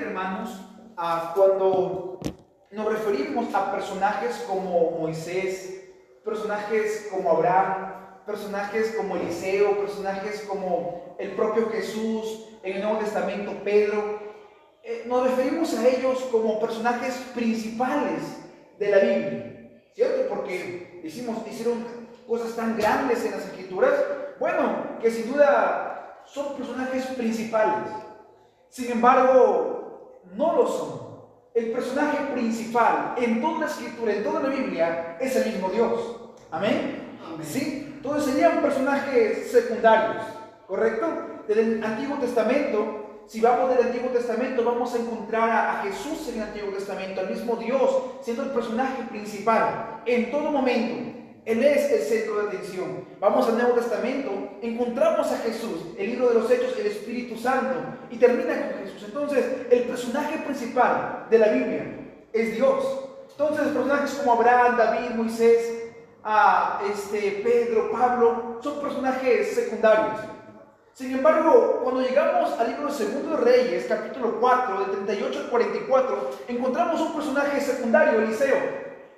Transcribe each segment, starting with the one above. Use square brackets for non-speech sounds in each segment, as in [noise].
Hermanos, cuando nos referimos a personajes como Moisés, personajes como Abraham, personajes como Eliseo, personajes como el propio Jesús, en el Nuevo Testamento Pedro, eh, nos referimos a ellos como personajes principales de la Biblia, ¿cierto? Porque hicimos, hicieron cosas tan grandes en las escrituras, bueno, que sin duda son personajes principales. Sin embargo, no lo son. El personaje principal en toda la escritura, en toda la Biblia, es el mismo Dios. Amén. ¿Sí? Entonces serían personajes secundarios, ¿correcto? Del Antiguo Testamento si vamos del Antiguo Testamento, vamos a encontrar a, Jesús en el Antiguo Testamento, al mismo Dios, siendo el personaje principal en todo momento. Él es el centro de atención. Vamos al Nuevo Testamento, encontramos a Jesús, el libro de los Hechos, el Espíritu Santo, y termina con Jesús. Entonces, el personaje principal de la Biblia es Dios. Entonces, personajes como Abraham, David, Moisés, a este, Pedro, Pablo, son personajes secundarios. Sin embargo, cuando llegamos al libro Segundo de Reyes, capítulo 4, del 38 al 44, encontramos un personaje secundario, Eliseo.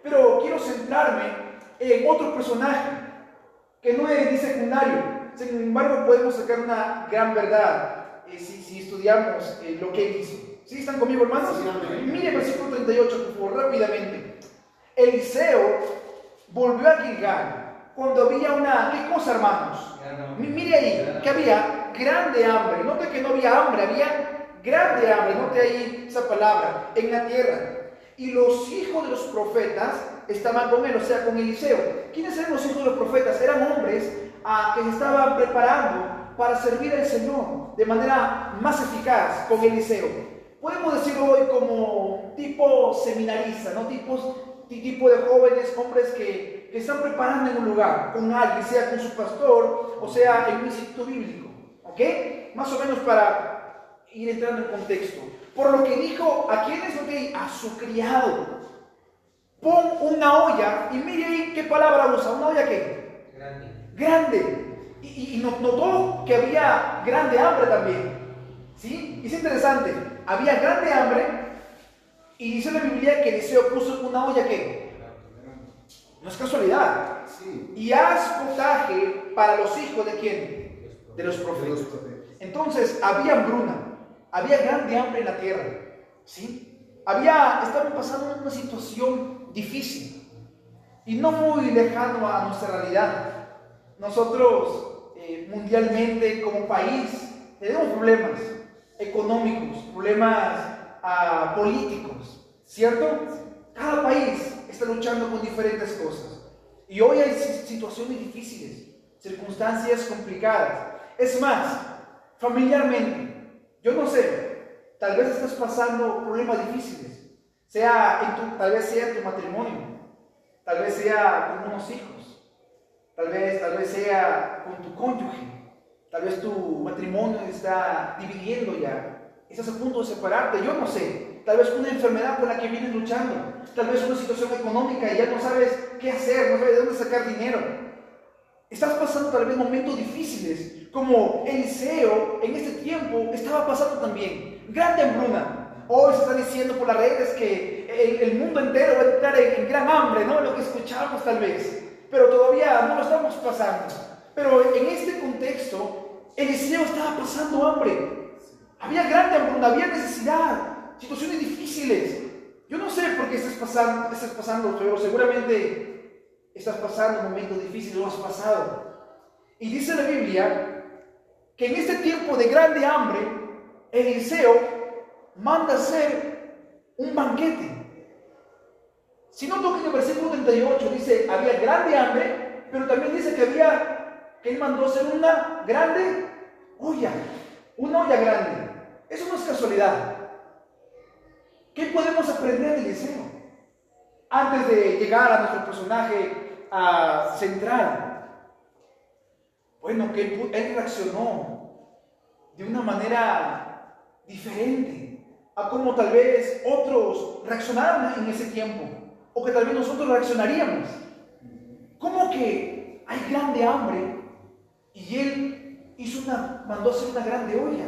Pero quiero centrarme en otro personaje que no es ni secundario. Sin embargo, podemos sacar una gran verdad eh, si, estudiamos eh, lo que él hizo. ¿Sí están conmigo, hermanos? Mire el versículo 38, por favor, rápidamente. Eliseo volvió a Gilgal cuando había una, ¿qué cosa hermanos? Mire ahí, que había grande hambre. Note que no había hambre, había grande hambre. Note ahí esa palabra, en la tierra. Y los hijos de los profetas estaban con él, o sea, con Eliseo. ¿Quiénes eran los hijos de los profetas? Eran hombres a, que se estaban preparando para servir al Señor de manera más eficaz con Eliseo. Podemos decirlo hoy como tipo seminarista, ¿no? Tipos, tipo de jóvenes, hombres que que están preparando en un lugar con alguien, sea con su pastor o sea en un instituto bíblico. ¿Ok? Más o menos para ir entrando en contexto. Por lo que dijo, ¿a quién es que? A su criado. Pon una olla y mire ahí qué palabra usa. ¿Una olla qué? Grande. Grande. Y, y notó que había grande hambre también. ¿Sí? Es interesante. Había grande hambre y dice la Biblia que Eliseo puso una olla que no es casualidad. Y haz potaje para los hijos de quién? De los profetas. Entonces, había hambruna, había grande hambre en la tierra. ¿Sí? Había, estaban pasando una situación difícil y no muy lejano a nuestra realidad. Nosotros, eh, mundialmente, como país, tenemos problemas económicos, problemas ah, políticos, ¿cierto? Cada país está luchando con diferentes cosas. Y hoy hay situaciones difíciles, circunstancias complicadas. Es más, familiarmente, yo no sé, tal vez estás pasando problemas difíciles, sea tu, tal vez sea tu matrimonio, tal vez sea con unos hijos, tal vez, tal vez sea con tu cónyuge, tal vez tu matrimonio está dividiendo ya, estás a punto de separarte, yo no sé, tal vez una enfermedad con la que vienes luchando, tal vez una situación económica y ya no sabes qué hacer, no sabes de dónde sacar dinero. Estás pasando tal vez momentos difíciles, como Eliseo en este tiempo estaba pasando también. Grande hambruna. Hoy se está diciendo por las redes que el, mundo entero va a entrar en, gran hambre, ¿no? Lo que escuchamos tal vez. Pero todavía no lo estamos pasando. Pero en este contexto, Eliseo estaba pasando hambre. Había grande hambruna, había necesidad situaciones difíciles. Yo no sé por qué estás pasando, estás pasando, pero seguramente estás pasando momentos difíciles, lo has pasado. Y dice la Biblia que en este tiempo de grande hambre, Eliseo manda hacer un banquete. Si no toca en el versículo 38, dice, había grande hambre, pero también dice que había, que él mandó hacer una grande olla, una olla grande. Eso no es casualidad. ¿Qué podemos aprender de Eliseo? Antes de llegar a nuestro personaje central. Bueno, que él reaccionó de una manera diferente a como tal vez otros reaccionaron en ese tiempo, o que tal vez nosotros reaccionaríamos. ¿Cómo que hay grande hambre y él hizo una, mandó hacer una grande olla?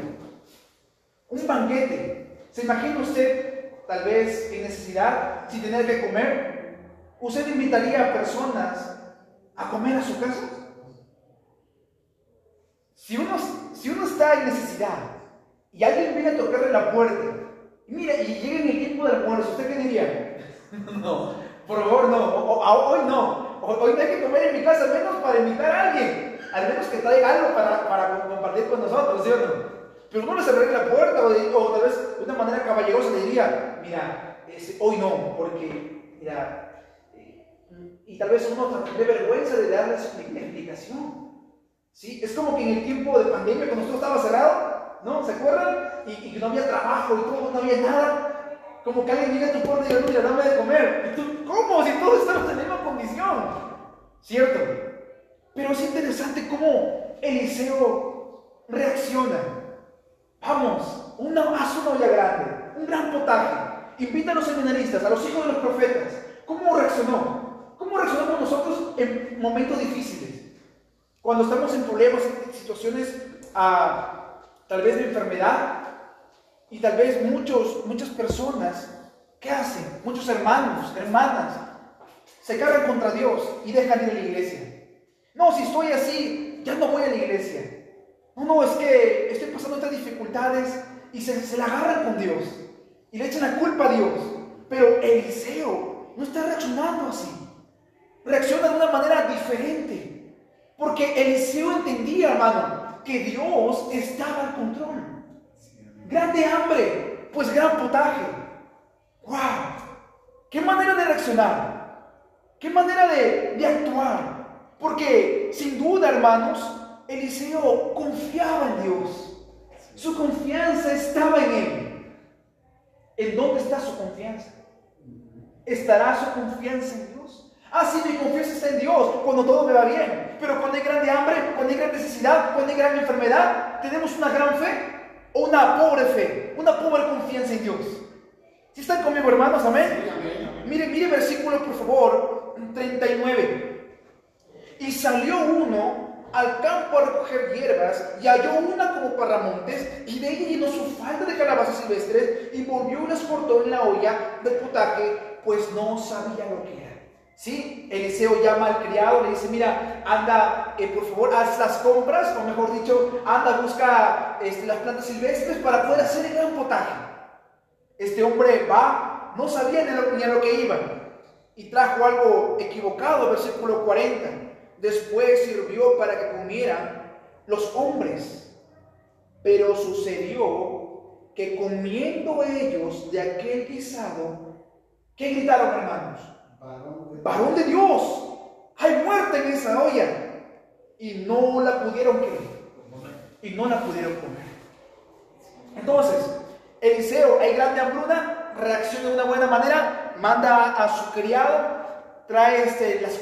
Un banquete. ¿Se imagina usted, tal vez en necesidad, sin tener que comer? ¿Usted invitaría a personas a comer a su casa? Si uno, si uno está en necesidad y alguien viene a tocarle la puerta, y mira, y llega en el tiempo del almuerzo, ¿usted qué diría? [laughs] no, por favor, no, hoy no, hoy no hay que comer en mi casa, al menos para invitar a alguien, al menos que traiga algo para, compartir con nosotros, ¿sí o no? Pero no les abriría la puerta o, tal vez de una manera caballerosa le diría, mira, hoy no, porque, mira, eh, y tal vez uno tendría vergüenza de darles explicación. ¿Sí? Es como que en el tiempo de pandemia, cuando todo estaba cerrado, ¿no? ¿Se acuerdan? Y, y no había trabajo y todo, no había nada. Como que alguien llega a tu puerta y dice, mira, dame de comer. Y ¿cómo? Si todos estamos en la misma condición. ¿Cierto? Pero es interesante cómo Eliseo reacciona. Vamos, una, haz una olla grande, un gran potaje. Invita a los seminaristas, a los hijos de los profetas. ¿Cómo reaccionó? ¿Cómo reaccionamos nosotros en momentos difíciles? Cuando estamos en problemas, en situaciones ah, tal vez de enfermedad, y tal vez muchos, muchas personas, ¿qué hacen? Muchos hermanos, hermanas, se cargan contra Dios y dejan ir a la iglesia. No, si estoy así, ya no voy a la iglesia. No, no, es que estoy pasando estas dificultades y se, se la agarran con Dios y le echan la culpa a Dios. Pero Eliseo no está reaccionando así. Reacciona de una manera diferente. Porque Eliseo entendía, hermano, que Dios estaba al control. Grande hambre, pues gran potaje. ¡Wow! ¿Qué manera de reaccionar? ¿Qué manera de, actuar? Porque sin duda, hermanos, Eliseo confiaba en Dios. Su confianza estaba en Él. ¿En dónde está su confianza? ¿Estará su confianza en Dios? Ah, sí, mi confianza está en Dios cuando todo me va bien. Pero cuando hay grande hambre, cuando hay gran necesidad, cuando hay gran enfermedad, ¿tenemos una gran fe o una pobre fe? Una pobre confianza en Dios. ¿Sí están conmigo, hermanos? Amén. Mire, mire versículo, por favor, 39. Y salió uno al campo a recoger hierbas y halló una como parramontes y de ella llenó su falda de calabazas silvestres y volvió y las cortó en la olla del potaje, pues no sabía lo que era. ¿Sí? Eliseo llama al criado, le dice, mira, anda, eh, por favor, haz las compras, o mejor dicho, anda, busca este, las plantas silvestres para poder hacer el gran potaje. Este hombre va, no sabía ni a lo, que iba, y trajo algo equivocado, versículo 40 después sirvió para que comieran los hombres. Pero sucedió que comiendo ellos de aquel guisado, ¿qué gritaron hermanos? Varón de, Dios, hay muerte en esa olla. Y no la pudieron comer. Y no la pudieron comer. Entonces, Eliseo, hay grande hambruna, reacciona de una buena manera, manda a su criado, trae este, las,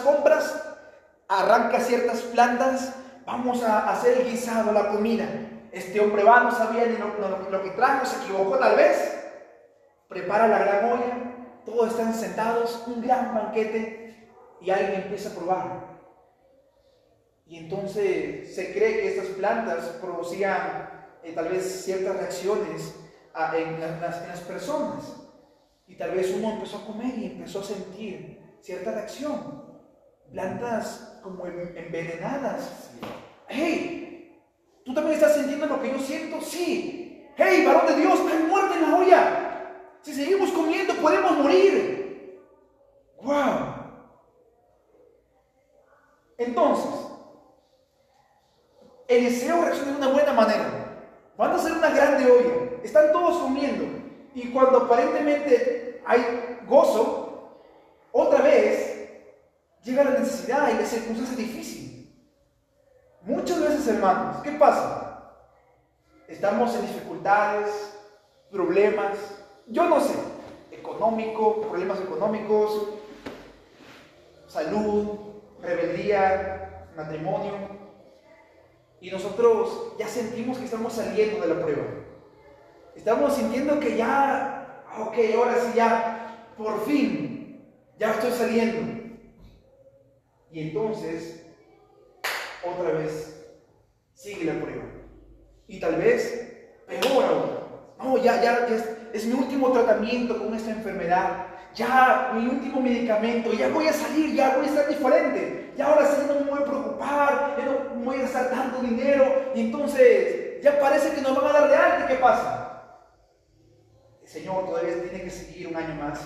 compras, arranca ciertas plantas, vamos a hacer el guisado, la comida. Este hombre va, no sabía ni lo, que trajo, se equivocó tal vez. Prepara la gran olla, todos están sentados, un gran banquete, y alguien empieza a probar. Y entonces se cree que estas plantas producían eh, tal vez ciertas reacciones en, las, en las personas. Y tal vez uno empezó a comer y empezó a sentir cierta reacción. Plantas como envenenadas. ¡Hey! ¿Tú también estás sintiendo lo que yo siento? Sí. ¡Hey, varón de Dios! ¡Hay muerte en la olla! Si seguimos comiendo, podemos morir. ¡Wow! Entonces, Eliseo reacciona de una buena manera. Van a hacer una grande olla. Están todos comiendo. Y cuando aparentemente hay gozo, otra vez llega la necesidad y la circunstancia difícil. Muchas veces, hermanos, ¿qué pasa? Estamos en dificultades, problemas, yo no sé, económico, problemas económicos, salud, rebeldía, matrimonio. Y nosotros ya sentimos que estamos saliendo de la prueba. Estamos sintiendo que ya, ok, ahora sí, ya, por fin, ya estoy saliendo. Y entonces, otra vez, sigue la prueba. Y tal vez, peor aún, No, ya, ya, es mi último tratamiento con esta enfermedad. Ya, mi último medicamento. Ya voy a salir, ya voy a estar diferente. Ya ahora sí no me voy a preocupar, ya no voy a gastar tanto dinero. Y entonces, ya parece que nos van a dar de alta. ¿Qué pasa? El Señor todavía tiene que seguir un año más.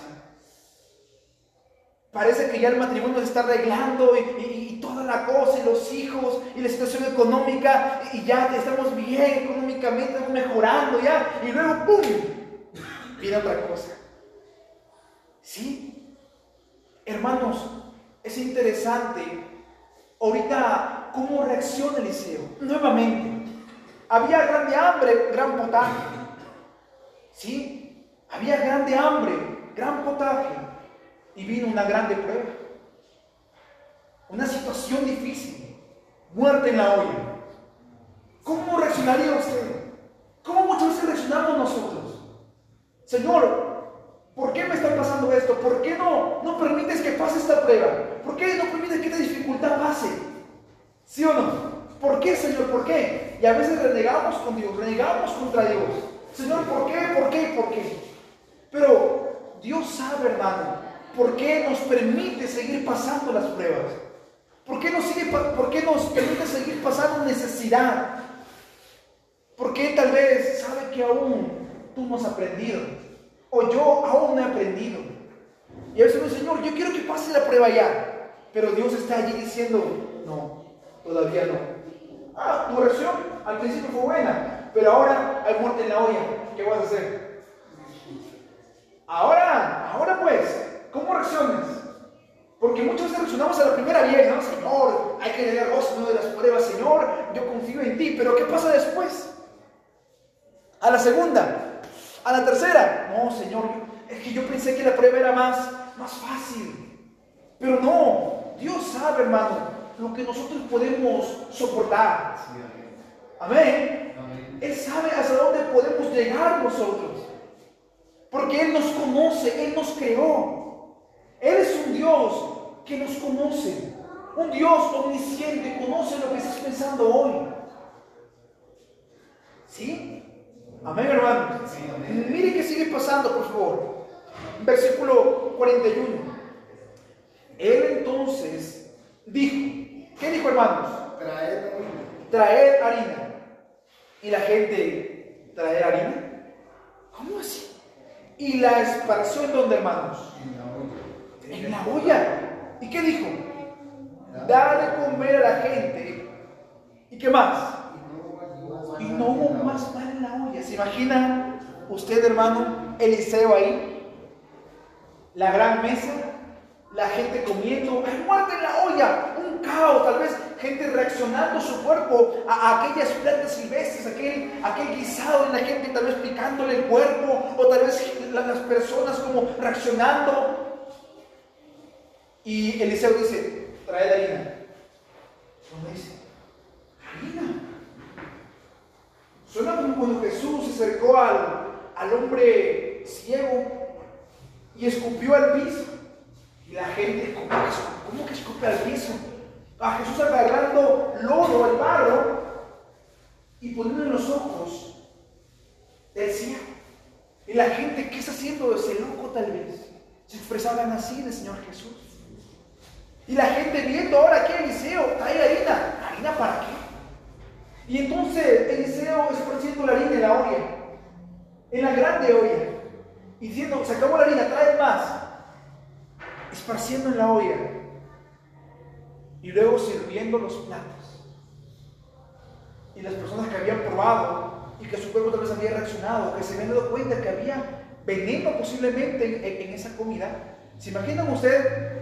Parece que ya el matrimonio se está arreglando y, toda la cosa, y los hijos, y la situación económica, y ya estamos bien económicamente, estamos mejorando ya, y luego ¡pum! Viene otra cosa. ¿Sí? Hermanos, es interesante ahorita cómo reacciona Eliseo. Nuevamente, había grande hambre, gran potaje. ¿Sí? Había grande hambre, gran potaje y vino una grande prueba. Una situación difícil. Muerte en la olla. ¿Cómo reaccionaría usted? ¿Cómo muchas veces reaccionamos nosotros? Señor, ¿por qué me está pasando esto? ¿Por qué no, no permites que pase esta prueba? ¿Por qué no permites que esta dificultad pase? ¿Sí o no? ¿Por qué, Señor? ¿Por qué? Y a veces renegamos con Dios, renegamos contra Dios. Señor, ¿por qué? ¿Por qué? ¿Por qué? Pero Dios sabe, hermano, ¿Por qué nos permite seguir pasando las pruebas? ¿Por qué nos, sigue, por qué nos permite seguir pasando necesidad? ¿Por qué tal vez sabe que aún tú no has aprendido? O yo aún no he aprendido. Y a veces dice, Señor, yo quiero que pase la prueba ya. Pero Dios está allí diciendo, no, todavía no. Ah, tu reacción al principio fue buena, pero ahora hay muerte en la olla. ¿Qué vas a hacer? Ahora, ahora pues, ¿Cómo reaccionas? Porque muchas veces reaccionamos a la primera vez, ¿no? Señor, hay que tener gozo de las pruebas, Señor, yo confío en ti, pero ¿qué pasa después? A la segunda, a la tercera, no, Señor, es que yo pensé que la prueba era más, más fácil, pero no, Dios sabe, hermano, lo que nosotros podemos soportar. Amén. Él sabe hasta dónde podemos llegar nosotros, porque Él nos conoce, Él nos creó. Él es un Dios que nos conoce. Un Dios omnisciente, conoce lo que estás pensando hoy. ¿Sí? Amén, hermano. Mire qué sigue pasando, por favor. Versículo 41. Él entonces dijo, ¿qué dijo, hermanos? Traer harina. Traer harina. Y la gente, ¿traer harina? ¿Cómo así? Y la esparció en donde, hermanos? en la olla. ¿Y qué dijo? Dar de comer a la gente. ¿Y qué más? Y no hubo más pan en la olla. ¿Se imagina usted, hermano, Eliseo ahí? La gran mesa, la gente comiendo, hay muerte en la olla, un caos, tal vez gente reaccionando su cuerpo a, aquellas plantas silvestres, aquel, aquel guisado y la gente tal vez picándole el cuerpo, o tal vez las personas como reaccionando y Eliseo dice, trae la harina. ¿Cómo dice? Harina. Suena como cuando Jesús se acercó al, al hombre ciego y escupió al piso. Y la gente, ¿cómo que, cómo que escupe al piso? A Jesús agarrando lodo al barro y poniendo en los ojos del ciego. Y la gente, ¿qué está haciendo ese loco tal vez? Se expresaban así del Señor Jesús. Y la gente viendo ahora que Eliseo trae harina. ¿Harina para qué? Y entonces Eliseo esparciendo la harina en la olla, en la grande olla, y diciendo, se acabó la harina, trae más. Esparciendo en la olla. Y luego sirviendo los platos. Y las personas que habían probado y que su cuerpo tal vez había reaccionado, que se habían dado cuenta que había veneno posiblemente en, esa comida. ¿Se imaginan usted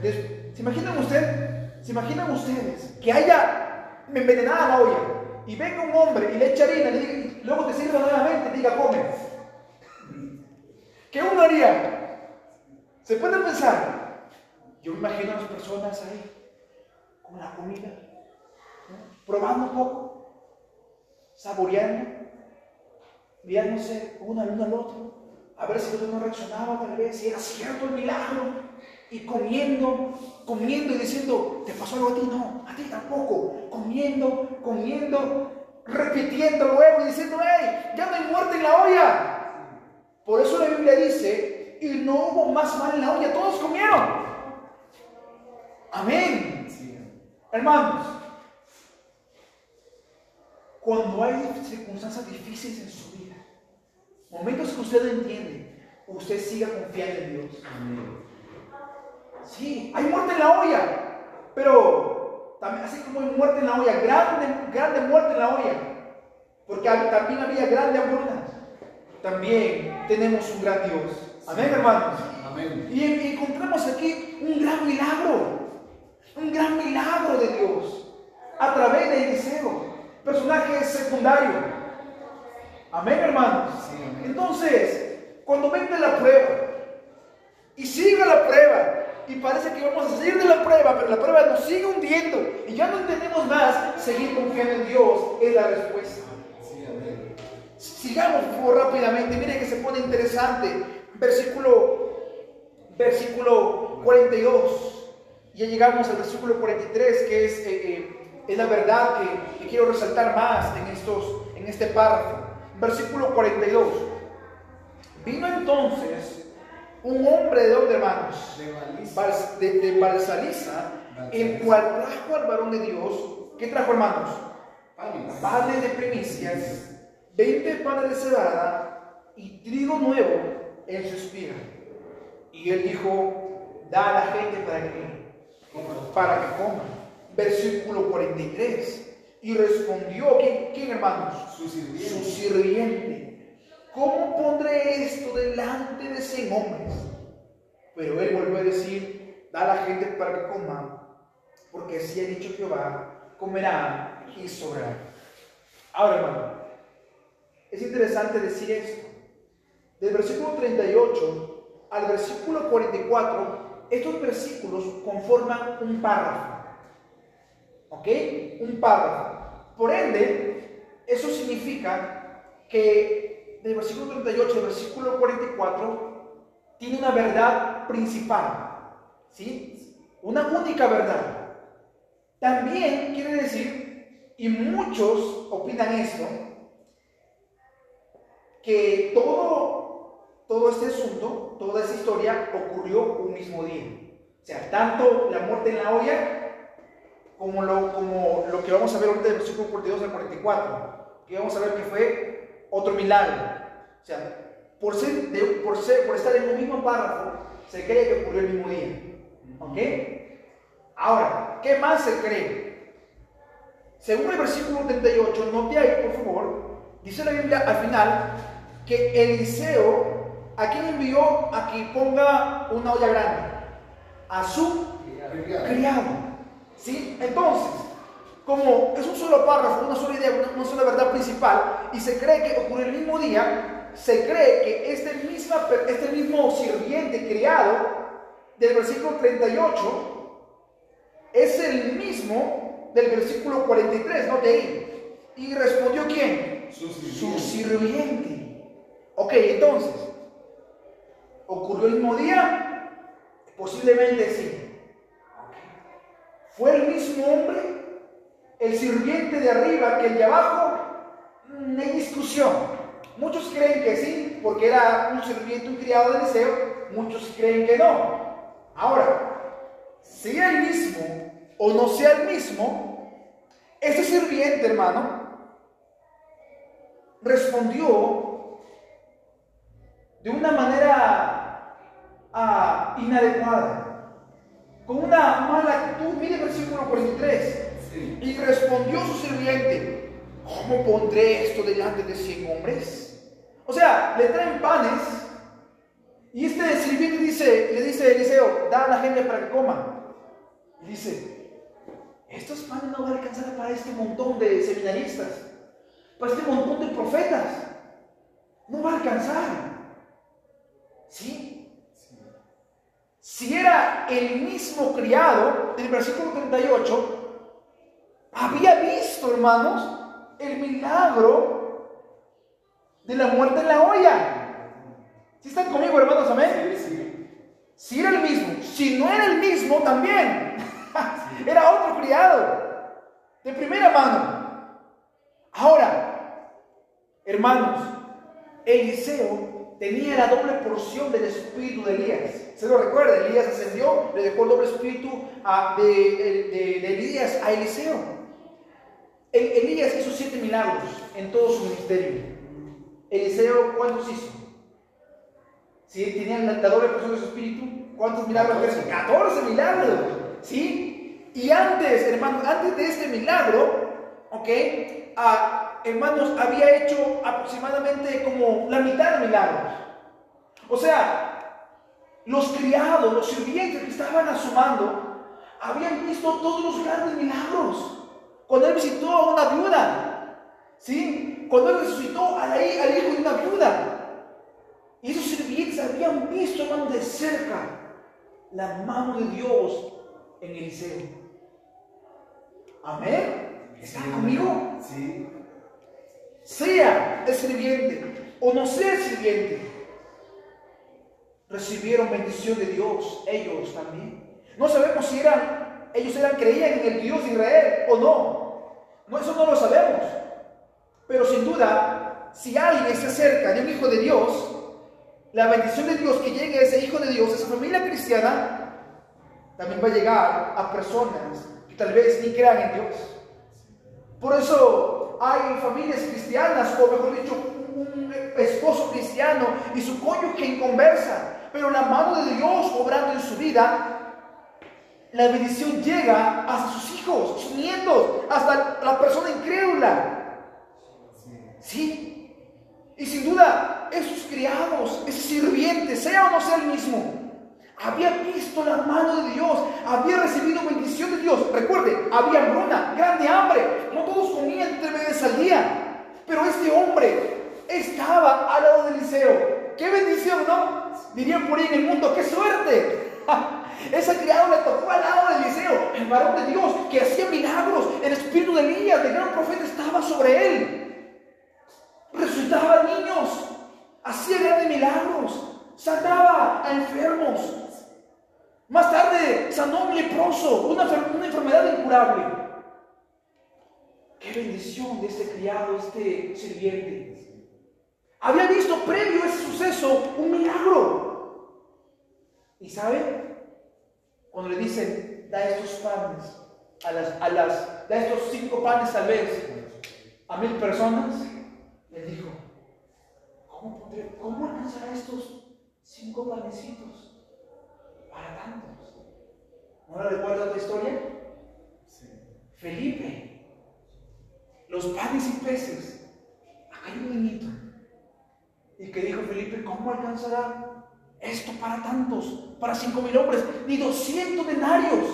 ¿Se imaginan usted, se imaginan ustedes que haya envenenada la olla y venga un hombre y le echa harina y, luego te sirva nuevamente y diga, come? ¿Qué uno haría? ¿Se puede pensar? Yo imagino a las personas ahí con la comida, probando un poco, saboreando, mirándose uno al uno al otro, a ver si el otro no reaccionaba tal vez, si era cierto el milagro y comiendo, comiendo y diciendo, ¿te pasó algo a ti? No, a ti tampoco. Comiendo, comiendo, repitiendo luego y diciendo, ¡hey! Ya no hay muerte en la olla. no hubo más mal en la olla, todos comieron. Amén. Hermanos, cuando hay circunstancias difíciles en su vida, momentos que usted no entiende, usted siga confiando en Dios. Sí, hay muerte en la olla, pero también así como hay muerte en la olla, grande, grande muerte en la olla, porque también había grande hambruna. También tenemos un gran Dios. Amén, hermanos. Amén. Y encontramos aquí un gran milagro, un gran milagro de Dios a través de Eliseo, personaje secundario. Amén, hermanos. Entonces, cuando venga la prueba y siga la prueba, y parece que vamos a salir de la prueba, pero la prueba nos sigue hundiendo y ya no tenemos más, seguir confiando en Dios es la respuesta. Sigamos por rápidamente, mire que se pone interesante. Versículo, versículo 42. Ya llegamos al versículo 43, que es, eh, eh, es la verdad que, que, quiero resaltar más en, estos, en este párrafo. Versículo 42. Vino entonces un hombre de donde hermanos? De, de, de Balsaliza, el cual trajo al varón de Dios. ¿Qué trajo, hermanos? Panes de primicias, 20 panes de cebada y trigo nuevo en su espiga. Y él dijo, da a la gente para que, para que coma. Versículo 43. Y respondió, ¿quién, quién hermanos? Su sirviente. Su sirviente ¿cómo pondré esto delante de cien hombres? Pero él volvió a decir, da a la gente para que coma, porque así ha dicho Jehová, comerá y sobrará. Ahora, hermano, es interesante decir esto. Del versículo 38 al versículo 44, estos versículos conforman un párrafo. ¿Ok? Un párrafo. Por ende, eso significa que del versículo 38 al versículo 44 tiene una verdad principal, ¿sí? Una única verdad. También quiere decir, y muchos opinan esto, que todo, todo este asunto, toda esta historia ocurrió un mismo día. O sea, tanto la muerte en la olla como lo, como lo que vamos a ver ahorita del versículo 42 al 44, que vamos a ver que fue otro milagro. O sea, por, ser, por, ser, por estar en un mismo párrafo, se cree que ocurrió el mismo día. ¿Ok? Ahora, ¿qué más se cree? Según el versículo 38, note ahí, por favor, dice la Biblia al final que Eliseo, ¿a quién envió a que ponga una olla grande? A su criado. ¿Sí? Entonces, como es un solo párrafo, una sola idea, una, sola verdad principal, y se cree que ocurrió el mismo día, se cree que este, misma, este mismo sirviente criado del versículo 38 es el mismo del versículo 43, ¿no? De ahí. ¿Y respondió quién? Su sirviente. Su sirviente. Ok, entonces, ¿ocurrió el mismo día? Posiblemente sí. ¿Fue el mismo hombre? El sirviente de arriba que el de abajo, no hay discusión. Muchos creen que sí, porque era un sirviente, un criado de deseo, muchos creen que no. Ahora, sea el mismo o no sea el mismo, ese sirviente, hermano, respondió de una manera ah, inadecuada, con una mala actitud. Mire versículo 43. Y respondió su sirviente, ¿cómo pondré esto delante de cien hombres? O sea, le traen panes y este sirviente dice, le dice a Eliseo, da a la gente para que coma. Y dice, estos panes no van a alcanzar para este montón de seminaristas, para este montón de profetas. No va a alcanzar. ¿Sí? Si era el mismo criado del versículo 38, había visto, hermanos, el milagro de la muerte en la olla. ¿Sí están conmigo, hermanos? Amén. Si era el mismo, si no era el mismo, también. [laughs] era otro criado. De primera mano. Ahora, hermanos, Eliseo tenía la doble porción del espíritu de Elías. ¿Se lo recuerda? Elías ascendió, le dejó el doble espíritu de, de, Elías a Eliseo. Elías hizo siete milagros en todo su ministerio. Eliseo, ¿cuántos hizo? Si tenían la, doble porción de su espíritu, ¿cuántos milagros? 14, 14 milagros. ¿Sí? Y antes, hermano, antes de este milagro, ¿ok? Ah, hermanos, había hecho aproximadamente como la mitad de milagros. O sea, los criados, los sirvientes que estaban asomando, habían visto todos los grandes milagros. Cuando él visitó a una viuda, ¿sí? Cuando él resucitó al hijo de una viuda. Y esos sirvientes habían visto, hermano, de cerca la mano de Dios en Eliseo. Amén. ¿Está conmigo? Sí. Sea el sirviente o no sea el sirviente, recibieron bendición de Dios, ellos también. No sabemos si eran, ellos eran, creían en el Dios de Israel o no. No. Eso no lo sabemos. Pero sin duda, si alguien se acerca de un hijo de Dios, la bendición de Dios que llegue a ese hijo de Dios, a esa familia cristiana, también va a llegar a personas que tal vez ni crean en Dios. Por eso hay familias cristianas, o mejor dicho, un esposo cristiano y su cónyuge en conversa, pero la mano de Dios obrando en su vida, la bendición llega hasta sus hijos, sus nietos, hasta la persona incrédula. Sí. Y sin duda, esos criados, ese sirviente, sea o no sea el mismo, había visto la mano de Dios, había recibido bendición de Dios. Recuerde, había hambruna, grande hambre, no todos comían tres veces al día, pero este hombre estaba al lado de Eliseo. ¡Qué bendición, no! Dirían por ahí en el mundo, ¡qué suerte! [laughs] Ese criado le tocó al lado de Eliseo, el varón de Dios, que hacía milagros. El espíritu de Elías, el gran profeta, estaba sobre él. Resucitaba niños, hacía grandes milagros, sanaba a enfermos, más tarde sanó un leproso, una, una enfermedad incurable. Qué bendición de este criado, este sirviente. Había visto previo a ese suceso un milagro. ¿Y sabe? Cuando le dicen, da estos panes, a las, a las, da estos cinco panes tal vez a mil personas, le dijo, ¿cómo, cómo alcanzará estos cinco panecitos? para tantos. ¿No recuerda otra historia? Felipe, los panes y peces. Acá hay un niñito. Y que dijo Felipe, ¿cómo alcanzará esto para tantos? Para cinco mil hombres, ni doscientos denarios.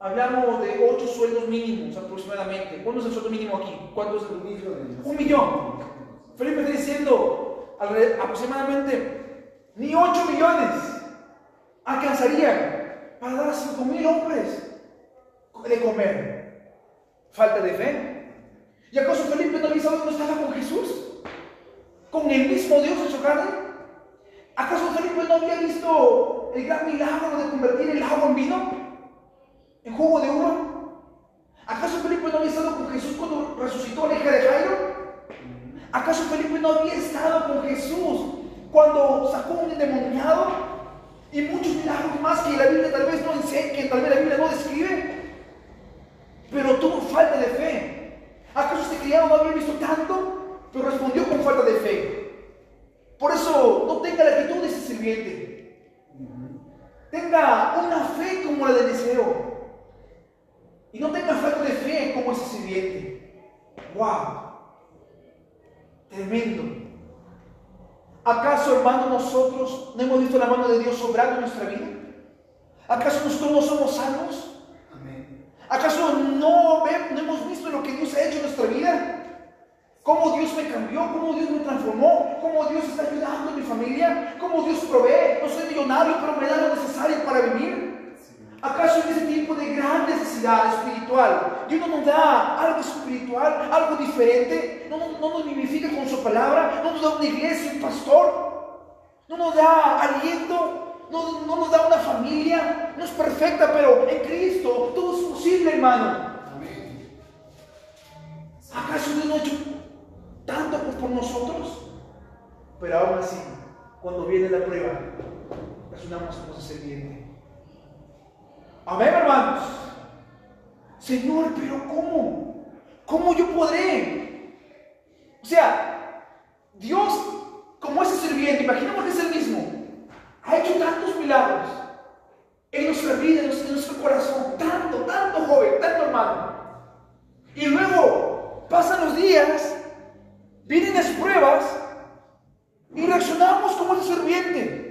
Hablamos de ocho sueldos mínimos aproximadamente. ¿Cuánto es el sueldo mínimo aquí? ¿Cuánto es el millón? Un millón. Felipe está diciendo aproximadamente ni 8 millones alcanzarían para dar a 5 mil hombres de comer. Falta de fe. ¿Y acaso Felipe no había no estaba con Jesús? ¿Con el mismo Dios en su carne? ¿Acaso Felipe no había visto el gran milagro de convertir el agua en vino? ¿En jugo de uva? ¿Acaso Felipe no había estado con Jesús cuando resucitó a la hija de Jairo? ¿Acaso Felipe no había estado con Jesús cuando sacó un endemoniado y muchos milagros más que la Biblia tal vez no enseña, que tal vez la Biblia no describe, pero tuvo falta de fe. ¿Acaso este criado no había visto tanto? Pero respondió con falta de fe. Por eso no tenga la actitud de ese sirviente. Tenga una fe como la de Eliseo. Y no tenga falta de fe como ese sirviente. ¡Wow! Tremendo. ¿Acaso, hermano, nosotros no hemos visto la mano de Dios obrando en nuestra vida? ¿Acaso nosotros no somos salvos? ¿Acaso no, no hemos visto lo que Dios ha hecho en nuestra vida? ¿Cómo Dios me cambió? ¿Cómo Dios me transformó? ¿Cómo Dios está ayudando en mi familia? ¿Cómo Dios provee? No soy millonario, pero me da lo necesario para vivir. ¿Acaso en ese tiempo de gran necesidad espiritual, Dios no nos da algo espiritual, algo diferente? ¿No, no, nos vivifica con su palabra? ¿No nos da una iglesia, un pastor? ¿No nos da aliento? ¿No, no nos da una familia? No es perfecta, pero en Cristo todo es posible, hermano. ¿Acaso Dios no ha hecho tanto por nosotros? Pero aún así, cuando viene la prueba, resonamos como ese serpiente. Amén, hermanos. Señor, pero ¿cómo? ¿Cómo yo podré? O sea, Dios, como ese sirviente, imaginemos que es el mismo, ha hecho tantos milagros en nuestra vida, en nuestro corazón, tanto, tanto joven, tanto hermano. Y luego pasan los días, vienen las pruebas y reaccionamos como el sirviente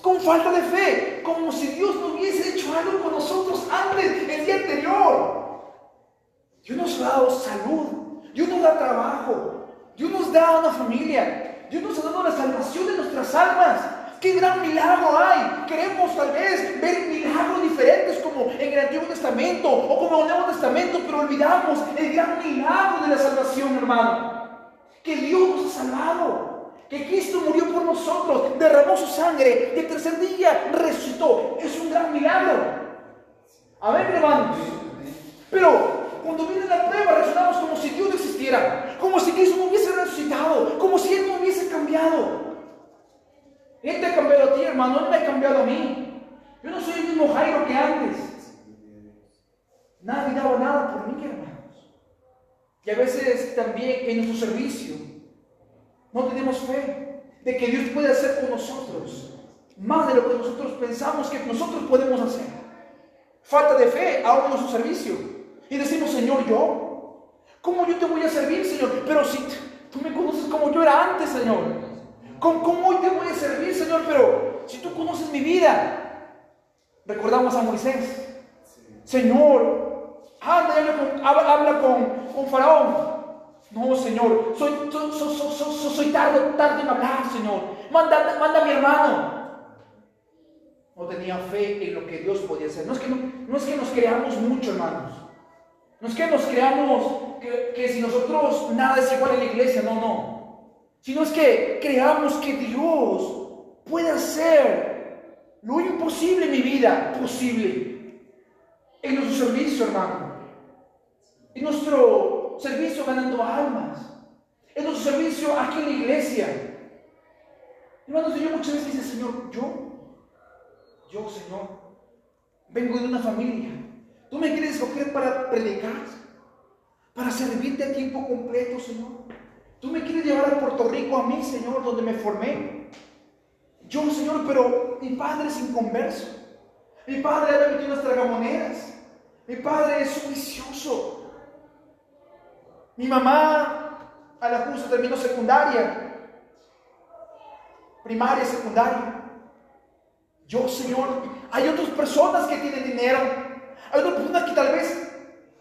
con falta de fe, como si Dios no hubiese hecho algo con nosotros antes, el día anterior. Dios nos ha dado salud, Dios nos da trabajo, Dios nos da una familia, Dios nos ha dado la salvación de nuestras almas. ¡Qué gran milagro hay! Queremos tal vez ver milagros diferentes como en el Antiguo Testamento o como en el Nuevo Testamento, pero olvidamos el gran milagro de la salvación, hermano. Que Dios nos ha salvado que Cristo murió por nosotros, derramó su sangre y tercer día resucitó. Es un gran milagro. Amén, hermanos. Pero cuando viene la prueba, reaccionamos como si Dios no existiera, como si Cristo no hubiese resucitado, como si Él no hubiese cambiado. Él te ha cambiado a ti, hermano, Él me ha cambiado a mí. Yo no soy el mismo Jairo que antes. Nadie daba nada por mí, hermanos. Y a veces también en nuestro servicio no tenemos fe de que Dios puede hacer con nosotros más de lo que nosotros pensamos que nosotros podemos hacer. Falta de fe aún en su servicio. Y decimos, Señor, yo, ¿cómo yo te voy a servir, Señor? Pero si tú me conoces como yo era antes, Señor. ¿Cómo, hoy te voy a servir, Señor? Pero si tú conoces mi vida. Recordamos a Moisés. Señor, habla, habla con, con Faraón. No, Señor, soy, soy, tarde, tarde en hablar, Señor. Manda, manda a mi hermano. No tenía fe en lo que Dios podía hacer. No es que, no, es que nos creamos mucho, hermanos. No es que nos creamos que, que, si nosotros nada es igual en la iglesia, no, no. Sino es que creamos que Dios puede hacer lo imposible en mi vida posible. En nuestro servicio, hermano. En nuestro servicio ganando almas. Es nuestro servicio aquí en la iglesia. Hermanos, yo muchas veces dice, Señor, yo, yo, Señor, vengo de una familia. Tú me quieres escoger para predicar, para servirte a tiempo completo, Señor. Tú me quieres llevar a Puerto Rico a mí, Señor, donde me formé. Yo, Señor, pero mi padre es inconverso. Mi padre ha metido unas tragamoneras. Mi padre es un vicioso. Mi mamá a la justa terminó secundaria, primaria, secundaria. Yo, Señor, hay otras personas que tienen dinero, hay otras personas que tal vez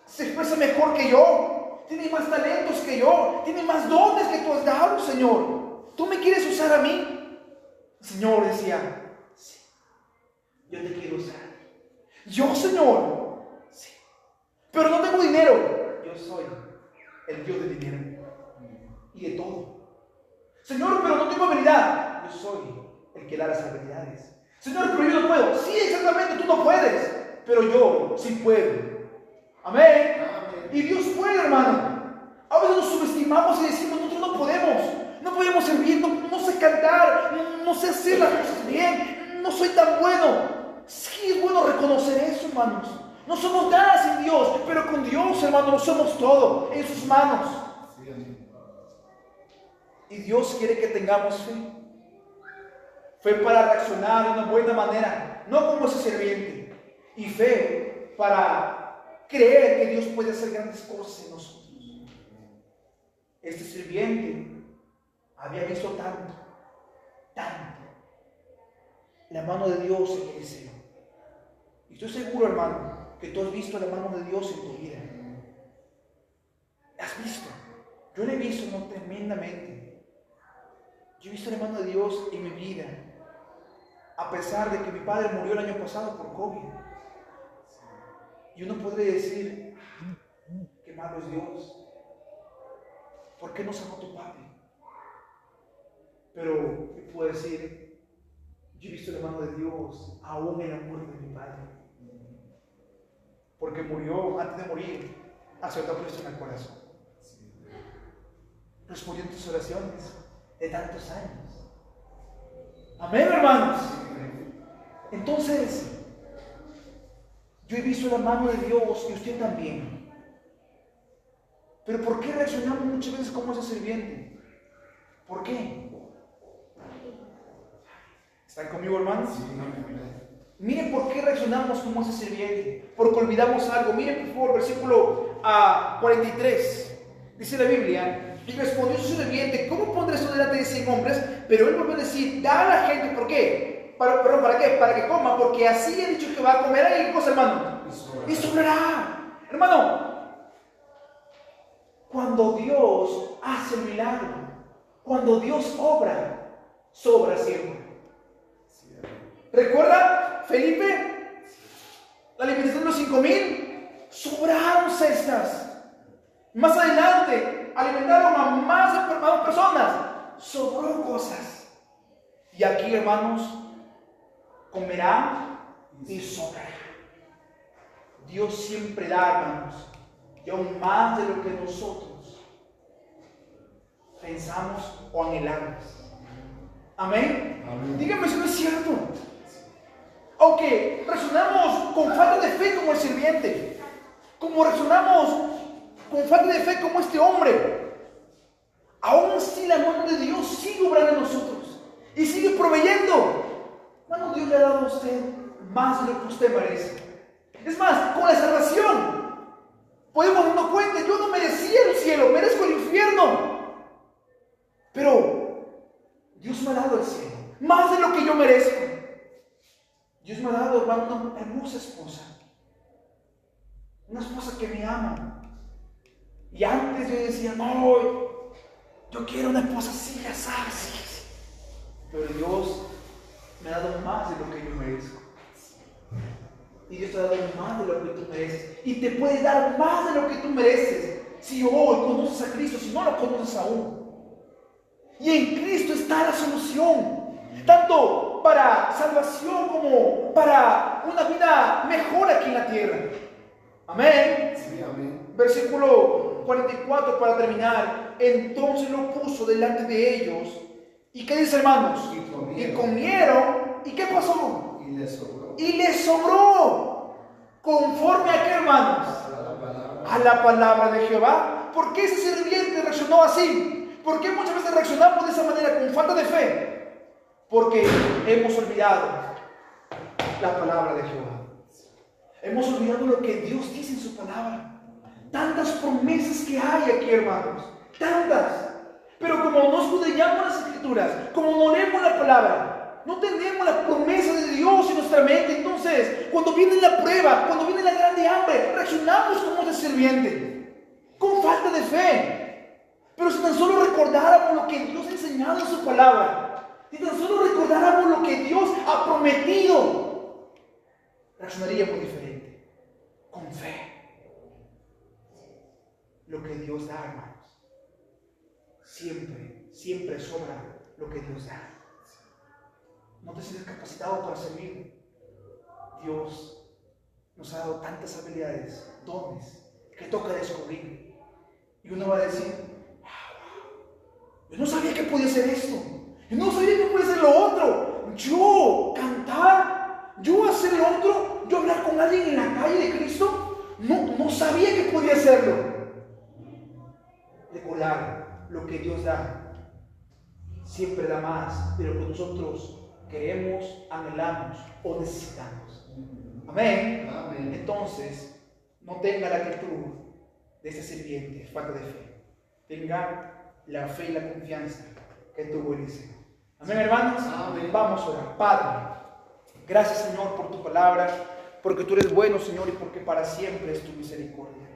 se expresan mejor que yo, tienen más talentos que yo, tienen más dones que tú has dado, Señor. ¿Tú me quieres usar a mí? Señor decía, sí, yo te quiero usar. Yo, Señor, sí, pero no tengo dinero. Yo soy el Dios del dinero y de todo. Señor, pero no tengo habilidad. Yo soy el que da las habilidades. Señor, pero yo no puedo. Sí, exactamente, tú no puedes. Pero yo sí puedo. Amén. Y Dios puede, hermano. A veces nos subestimamos y decimos, nosotros no podemos. No podemos servir, no, no sé cantar, no, no sé hacer las cosas bien, no soy tan bueno. Sí es bueno reconocer eso, hermanos. No somos nada sin Dios, pero con Dios, hermano, somos todo en sus manos. Y Dios quiere que tengamos fe. Fe para reaccionar de una buena manera, no como ese sirviente. Y fe para creer que Dios puede hacer grandes cosas en nosotros. Este sirviente había visto tanto, tanto, la mano de Dios en Eliseo. Y estoy seguro, hermano, que tú has visto la mano de Dios en tu vida. ¿Has visto? Yo le he visto no, tremendamente. Yo he visto la mano de Dios en mi vida. A pesar de que mi padre murió el año pasado por COVID. Yo no podré decir que malo es Dios. ¿Por qué no sanó tu padre? Pero puedo decir, yo he visto la mano de Dios aún en la muerte de mi padre porque murió antes de morir, aceptó a Cristo en el corazón. Respondió tus oraciones, de tantos años. Amén, hermanos. Entonces, yo he visto la mano de Dios y usted también. Pero ¿por qué reaccionamos muchas veces como ese sirviente? ¿Por qué? ¿Están conmigo, hermanos? Mire por qué reaccionamos como ese sirviente. Porque olvidamos algo. Mire por favor, versículo a 43. Dice la Biblia. Y respondió su sirviente, ¿cómo pondré esto delante de 100 hombres? Pero él volvió a decir, da a la gente, ¿por qué? Para, perdón, ¿para qué? Para que coma, porque así he dicho que va a comer. ¿Hay cosa, hermano? Y sobrará. Hermano, cuando Dios hace el milagro, cuando Dios obra, sobra siempre. ¿Recuerda, Felipe? La alimentación de los cinco mil, sobraron cestas. Más adelante, alimentaron a más, personas, sobró cosas. Y aquí, hermanos, comerán y sobrará. Dios siempre da, hermanos, y aún más de lo que nosotros pensamos o anhelamos. Amén. Amén. Dígame si no es cierto. Aunque resonamos con falta de fe como el sirviente, como resonamos con falta de fe como este hombre, aún así la mano de Dios sigue obrando en nosotros y sigue proveyendo. Bueno, Dios le ha dado a usted más de lo que usted merece. Es más, con la salvación podemos darnos cuenta, yo no merecía el cielo, merezco el infierno. Pero Dios me ha dado el cielo, más de lo que yo merezco. Dios me ha dado, hermano, una hermosa esposa. Una esposa que me ama. Y antes yo decía, no, yo quiero una esposa así, ya sabes. Pero Dios me ha dado más de lo que yo merezco. Y Dios te ha dado más de lo que tú mereces. Y te puede dar más de lo que tú mereces. Si hoy conoces a Cristo, si no lo conoces aún. Y en Cristo está la solución. Tanto para salvación como para una vida mejor aquí en la tierra. Amén. amén. Versículo 44 para terminar. Entonces lo puso delante de ellos. ¿Y qué dice hermanos? Y comieron. ¿Y qué pasó? Y les sobró y le sobró. Conforme a qué, hermanos? A la palabra de Jehová. ¿Por qué ese sirviente reaccionó así? ¿Por qué muchas veces reaccionamos de esa manera con falta de fe? Porque hemos olvidado la palabra de Jehová. Hemos olvidado lo que Dios dice en su palabra. Tantas promesas que hay aquí, hermanos. Tantas. Pero como no escudriñamos las escrituras, como no leemos la palabra, no tenemos la promesa de Dios en nuestra mente. Entonces, cuando viene la prueba, cuando viene la grande hambre, reaccionamos como de sirviente, con falta de fe. Pero si tan solo recordáramos lo que Dios ha enseñado en su palabra, si tan solo recordáramos lo que Dios ha prometido, reaccionaríamos diferente, con fe. Lo que Dios da, hermanos, siempre, siempre sobra lo que Dios da no te sientes capacitado para servir. Dios nos ha dado tantas habilidades, dones, que toca descubrir. Y uno va a decir, yo no sabía que podía ser esto. No sabía que podía ser lo otro. Yo cantar, yo hacer lo otro, yo hablar con alguien en la calle de Cristo. No, no sabía que podía hacerlo. Recordar lo que Dios da. Siempre da más de lo que nosotros queremos, anhelamos o necesitamos. Amén. Entonces, no tenga la actitud de este sirviente, falta de fe. Tenga la fe y la confianza que tuvo Eliseo. Amén, hermanos. Vamos a orar. Padre, gracias, Señor, por tu palabra, porque tú eres bueno, Señor, y porque para siempre es tu misericordia.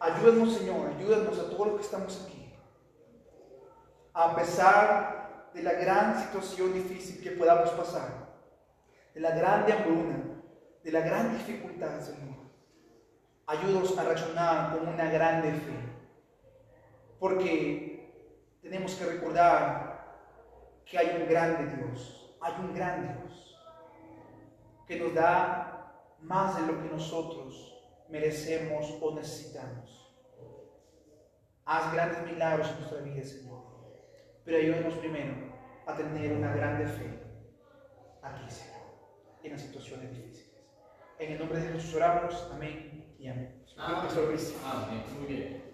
Ayúdanos, Señor, ayúdanos a todos los que estamos aquí. A pesar de la gran situación difícil que podamos pasar, de la grande hambruna, de la gran dificultad, Señor. Ayúdanos a razonar con una grande fe, porque tenemos que recordar que hay un grande Dios, hay un gran Dios, que nos da más de lo que nosotros merecemos o necesitamos. Haz grandes milagros en nuestra vida, Señor. pero ayúdanos primero a tener una grande fe aquí, Señor, en las situaciones difíciles. En el nombre de Jesús oramos. Amén y amén. Ah, bien, muy bien.